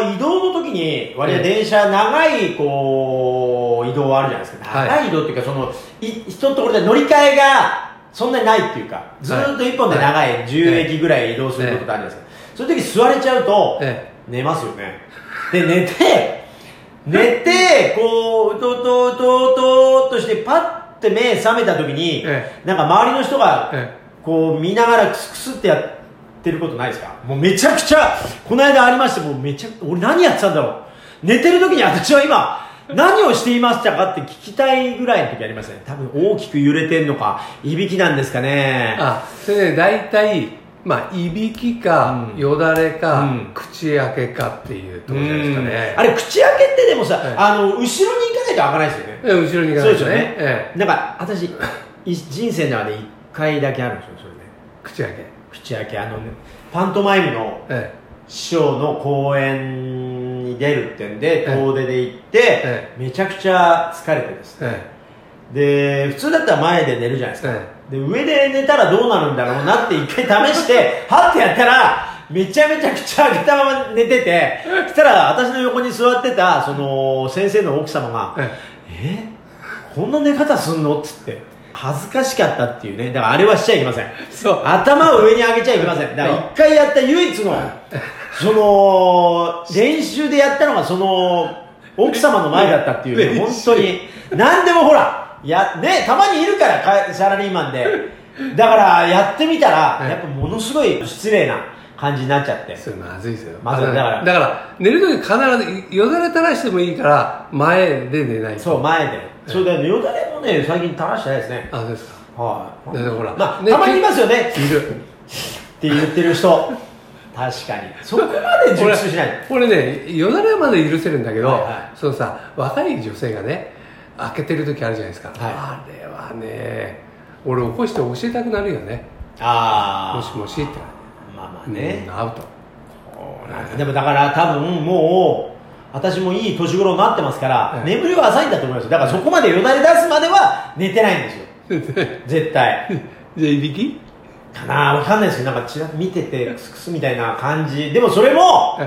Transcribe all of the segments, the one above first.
移動の時に、割合電車、長い、こう、移動あるじゃないですか。はい。長い移動っていうか、その、い一ところで乗り換えが、そんなにないっていうか、ずーっと一本で長い、10駅ぐらい移動することってあるじゃないですか。そういう時座れちゃうと、え寝ますよね。で、寝て、寝て、こう、うとうとうとうとうとして、パッて目覚めた時に、えなんか周りの人が、えこう見ながらクスクスってやってることないですか？もうめちゃくちゃ、この間ありまして、もうめちゃ俺何やってたんだろう？寝てる時に私は今、何をしていましたかって聞きたいぐらいの時ありましたね。多分大きく揺れてんのか、いびきなんですかね？あ、それね、大体、まあ、いびきか、うんよだれか、うん口開けかっていうところじゃないですかね。あれ、口開けってでもさ、ええあの、後ろに行かないと開かないですよね。え後ろに行かないとね。そうですよね。ええなんか、私、い人生の中で一回だけあるんですよ、それで。口開け。口開け、あの、パントマイムのえ師匠の公演に出るってんで、ええ遠出で行って、えめちゃくちゃ疲れてですえ。ね。えで、普通だったら前で寝るじゃないですか。えで、上で寝たらどうなるんだろうなって一回試して、はってやったら、めちゃめちゃ口開けたまま寝てて、そしたら私の横に座ってた、その、先生の奥様が、ええ？こんな寝方すんの？っつって。恥ずかしかったっていうね。だからあれはしちゃいけません。そう頭を上に上げちゃいけません。だから一回やった唯一の、その、練習でやったのがその、奥様の前だったっていうね、本当に。何でもほら、や、ね、たまにいるから、かサラリーマンで。だから、やってみたら、はいやっぱものすごい失礼な感じになっちゃって。それまずいですよ。まずいだからだから、寝るとき必ず、よだれ垂らしてもいいから、前で寝ないと。そう、前で。それで、よだれもね、最近垂らしてないですね。あ、そうですか。はい。だからほらまあ、ねたまにいますよね。いる。って言ってる人。確かに。そこまで熟知しない。これね、よだれまで許せるんだけど、はいはいそのさ、若い女性がね、開けてる時あるじゃないですか。はいあれはね、俺起こして教えたくなるよね。ああ。もしもしって。まあまあねうん。アウト。でもだから多分もう、私もいい年頃になってますから、ええ眠りは浅いんだと思いますよ。だからそこまでよだれ出すまでは寝てないんですよ。絶対。じゃあ、いびき？かな？わかんないですけど、なんかちら見てて、クスクスみたいな感じ。でもそれも、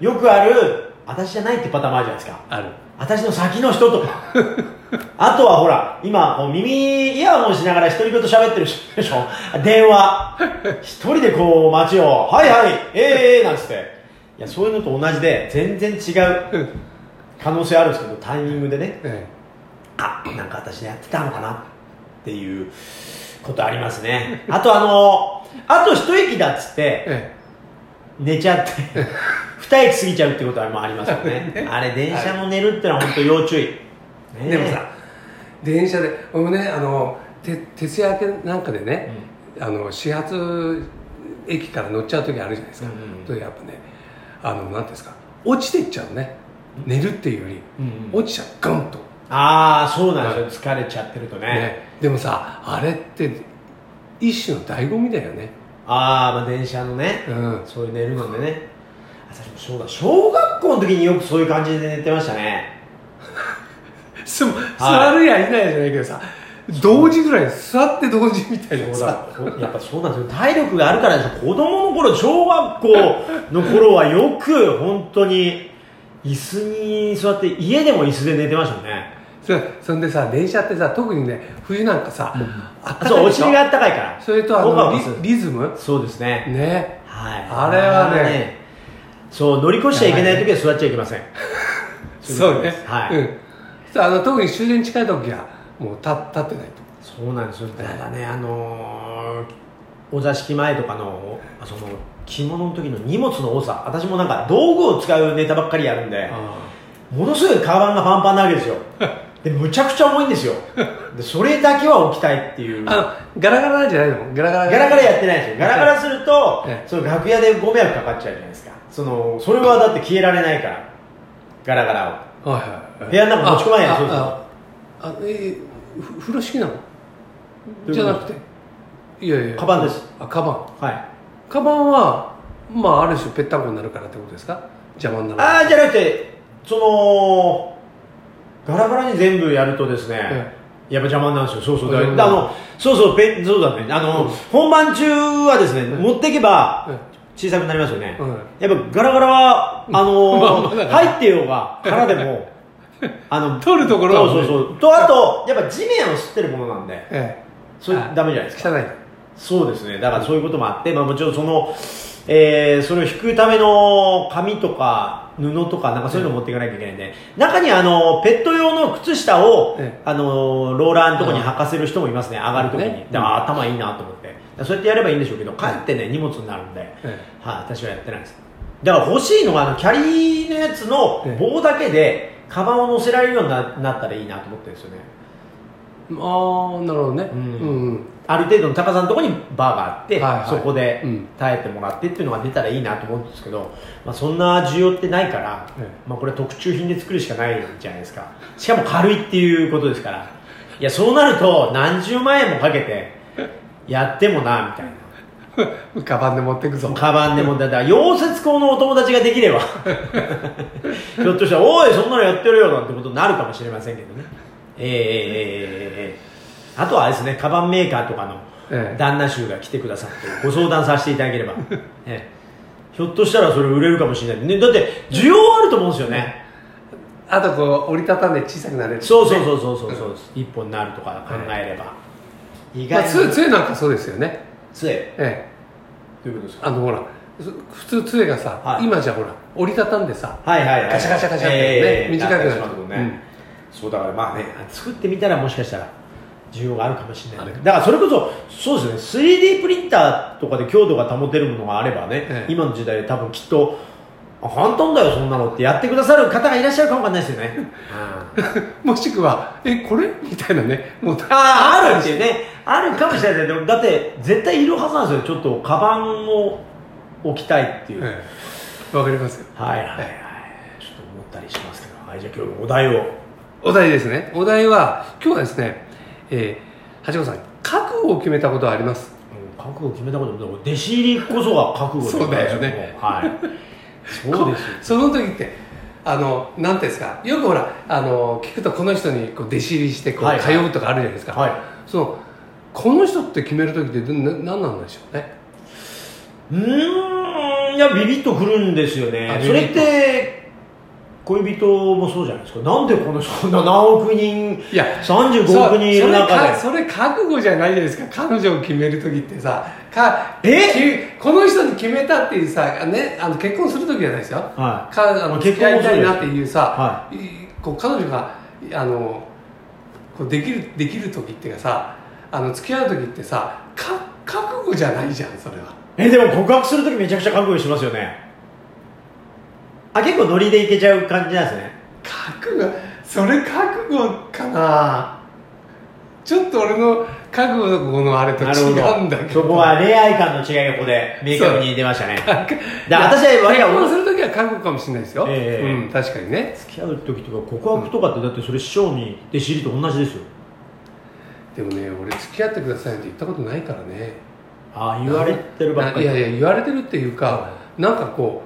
よくある、私じゃないってパターンもあるじゃないですか。ある。私の先の人とか。あとはほら、今、こう耳イヤホンしながら独り言喋ってる人でしょ電話。一人でこう街を、はいはい、えー、えー、なんつって。いや、そういうのと同じで、全然違う可能性あるんですけど、タイミングでね、えあ、なんか私やってたのかなっていうことありますね。あとあの、あと一息だっつって、ええ。寝ちゃって、二息過ぎちゃうってこともありますよね。あれ、電車も寝るってのは本当要注意。ねえでもさ、電車で、俺もね、あの、て徹夜明けなんかでね、あの、始発駅から乗っちゃう時あるじゃないですか。うんうんとやっぱね、あの、なんていうんですか、落ちてっちゃうね。寝るっていうより、うんうん落ちちゃう、ガンと。ああ、そうなんですよ。疲れちゃってるとね。ね、でもさあれって一種の醍醐味だよねああ、まあ電車のね、うんそういう寝るのでね。私もそうだ、小学校の時によくそういう感じで寝てましたね。す座るやいないやじゃないけどさ同時ぐらい座って同時みたいなそうさだそうやっぱそうなんですよ。体力があるからでしょ。子供の頃、小学校の頃はよく、本当に、椅子に座って、家でも椅子で寝てましたもんね。そそんでさ電車ってさ特にね冬なんかさ、あったかそう、お尻があったかいから。それとあのリリズム？そうですね。ねはい。あれはねそう、乗り越しちゃいけない時は座っちゃいけません。そうねはい。うん、さあの特に終電近い時はもう立立ってないとそうなんですよ。ただね、あのーお座敷前とかの、その、着物の時の荷物の多さ。私もなんか道具を使うネタばっかりやるんで、ものすごいカバンがパンパンなわけですよ。で、むちゃくちゃ重いんですよ。で、それだけは置きたいっていう。あのガラガラじゃないの？ガラガラガラガラやってないですよ。ガラガラするとええ、その楽屋でご迷惑かかっちゃうじゃないですか。その、それはだって消えられないから。ガラガラをはいはいはい部屋の中持ち込まないよあそうそうああえ風呂敷なの？じゃなくて？いやいや。カバンです。あカバン。はい。カバンはまあある種ぺったんこになるからってことですか？邪魔になる。ああじゃなくてそのガラガラに全部やるとですね、やっぱ邪魔なんですよ。そうそう。だうんあのそうそうペンそうだね。あの、うん。本番中はですね、持っていけばうん小さくなりますよね、うん。やっぱガラガラはあの 入ってようが空でもあの取るところはそうそうそう。とあとやっぱ地面を吸ってるものなんでえそれあダメじゃないですか。え汚いそうですね。だからそういうこともあって、まあ、もちろんその、えーそれを引くための紙とか布とかなんかそういうのを持っていかなきゃいけないんで、中にあのペット用の靴下を、ええ。あのローラーのところに履かせる人もいますね。上がるときに、ね。だから頭いいなと思って。そうやってやればいいんでしょうけど帰ってね荷物になるんで、えはい、私はやってないです。だから欲しいのがあのキャリーのやつのええ。棒だけでカバンを乗せられるようにななったらいいなと思ってるんですよね。ああなるほどね。ううんんうん。ある程度の高さのところにバーがあって、はいはい。そこでうん。耐えてもらってっていうのが出たらいいなと思うんですけど、まあ、そんな需要ってないから、ええ。まあ、これは特注品で作るしかないじゃないですか。しかも軽いっていうことですから。いやそうなると何十万円もかけてやってもなみたいな カバンで持ってくぞ。カバンでもだから溶接工のお友達ができれば。ひょっとしたら「おいそんなのやってるよ」なんてことになるかもしれませんけどね。えー、えー、えー、あとはですねカバンメーカーとかの旦那衆が来てくださってご相談させていただければ、えー、ひょっとしたらそれ売れるかもしれない、ね、だって需要あると思うんですよね、あとこう折りたたんで小さくなれる、ね、そうそうそうそうそうそう。一本になるとか考えれば、はい、意外まあ、杖なんかそうですよね。杖。ええ。どういうことですか？あのほらそ普通杖がさ、はい。今じゃほら折りたたんでさはいはいはい。ガシャガシャガシャってねええ短くなるったりしますもんね、そうだからまあね作ってみたらもしかしたら需要があるかもしれない。ある。だからそれこそそうですね。3D プリンターとかで強度が保てるものがあればね、ええ。今の時代多分きっとあ簡単だよそんなのってやってくださる方がいらっしゃるかもわかんないですよね、う んもしくはえこれ？みたいなね。もうあああるっていうねあるかもしれない。ですけどだって絶対いるはずなんですよ。ちょっとカバンを置きたいっていう、ええ。わかりますよ。はいはいはい。ちょっと思ったりしますけど。はいじゃあ今日のお題を。お題ですね。お題は今日はですねえー、八子さん覚悟を決めたことはあります。うん覚悟決めたことも弟子入りこそが覚悟そうだよね。はい。そうですよ その時ってあのなんていうんですか。よくほらあの聞くとこの人にこう弟子入りしてこう、はいはい。通うとかあるじゃないですか、はい。そのこの人って決める時って何なんでしょうね？うーんいやビビッとくるんですよあねそれって恋人もそうじゃないですか。なんでこの人7億人いや35億人いる中で。それかそれ覚悟じゃないですか。彼女を決める時ってさ。かえ？きこの人に決めたっていうさ、ね、あの結婚する時じゃないですよ、はい。かあの結婚もそうです。いたいなっていうさ、はい。こう彼女があのこうできるできる時っていうかさあの付き合う時ってさか覚悟じゃないじゃんそれは。えでも告白するときめちゃくちゃ覚悟しますよね。あ結構ノリでいけちゃう感じなんですね。覚悟それ覚悟かな。ちょっと俺の覚悟のこのあれと違うんだど。けど。そこは恋愛観の違いがここで明確に出ましたね。覚だから私は割結合婚する時は覚悟かもしれないですよ、ええ。うん、確かにね。付き合う時とか告白とかってだってそれ師匠に弟子入りと同じですよでもね俺付き合ってくださいって言ったことないからね。ああ言われてるばっかり。いやいや言われてるっていうか、なんかこ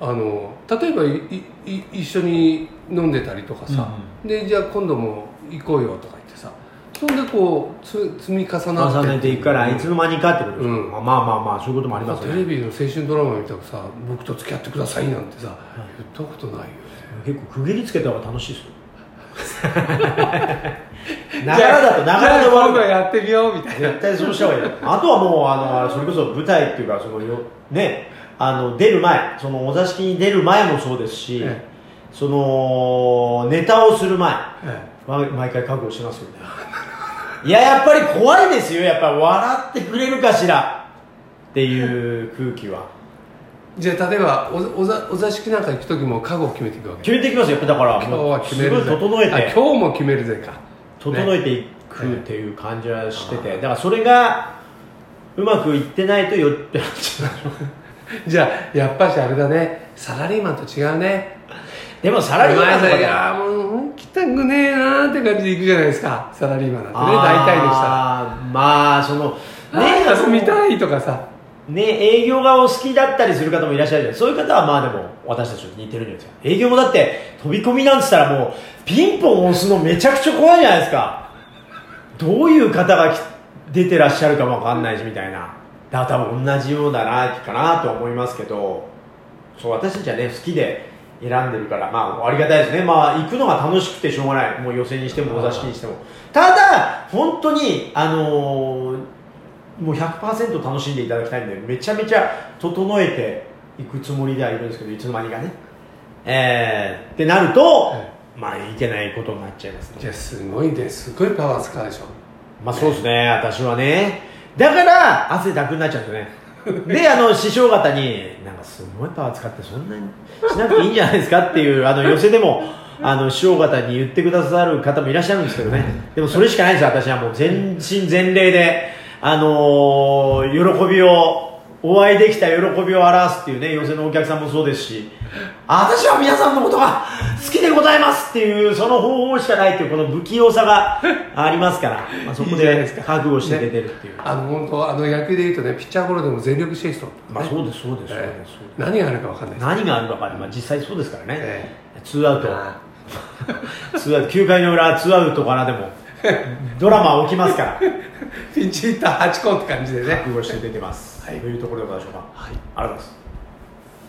うあの例えばいいい一緒に飲んでたりとかさ、でじゃあ今度も行こうよとか言ってさそんでこうつ積み重なって重ねていくからいつの間にかってことですよ、うん。まあまあまあそういうこともありますよね。テレビの青春ドラマ見たらさ僕と付き合ってくださいなんてさ、言ったことないよね。結構区切りつけた方が楽しいですよながらだとながらで終わるからじゃあ今度やってみようみたいな。絶対そうした方がいいあとはもうあのそれこそ舞台っていうかそのよねあの出る前そのお座敷に出る前もそうですし、えそのネタをする前えま毎回覚悟しますよね。いややっぱり怖いですよ。やっぱり笑ってくれるかしら。っていう空気はじゃあ例えばおお座お座敷なんか行く時も覚悟を決めていくわけ。決めていきますよ。やっぱだから今日は決めるぜ。すごい整えあて今日も決めるぜか。整えていくっていう感じはしてて、だからそれがうまくいってないとよってなっちゃうじゃあやっぱしあれだね。サラリーマンと違うね。でもサラリーマンいやもう行きたくねえなーって感じで行くじゃないですか。サラリーマンなんてね。大体の人は。あーまあそのねね休みたいとかさね営業がお好きだったりする方もいらっしゃるじゃん。そういう方はまあでも私たちと似てるんですよ営業もだって飛び込みなんつったらもうピンポン押すのめちゃくちゃ怖いじゃないですか。どういう方が出てらっしゃるかもわかんないしみたいな。だから多分同じようだなかなと思いますけど。そう私たちはね好きで選んでるからまあありがたいですね。まあ行くのが楽しくてしょうがない。もう予選にしてもお座敷にしても。ただ本当にあのーもう100%楽しんでいただきたいんでめちゃめちゃ整えていくつもりではいるんですけどいつの間にかね。えー、ってなると、はい。まあいけないことになっちゃいますね。じゃあすごいね。すごいパワー使うでしょ。まあそうですね、私はね。だから、汗だくになっちゃうんですよね。で、あの、師匠方に、なんかすごいパワー使ってそんなにしなくていいんじゃないですかっていう、あの、寄せでも、あの、師匠方に言ってくださる方もいらっしゃるんですけどね。でもそれしかないですよ、私はもう全身全霊で、あのー喜びを、お会いできた喜びを表すっていうね、寄せのお客さんもそうですし、あ私は皆さんのことが好きでございますっていう、その方法しかないっていう、この不器用さが ありますから、まあ、そこで覚悟して出てるっていう。あの本当あの野球でいうとねピッチャーゴロでも全力疾走まあそうです、そうです、そうえー何があるか分かんないです何があるのか、まあ、実際そうですからね。えツーアウト。あ ツーアウト、9回の裏、ツーアウトからでも、ドラマ起きますから、ピンチヒッター8個って感じでね覚悟して出てます。はいというところでございましょうか。はいありがとうございます。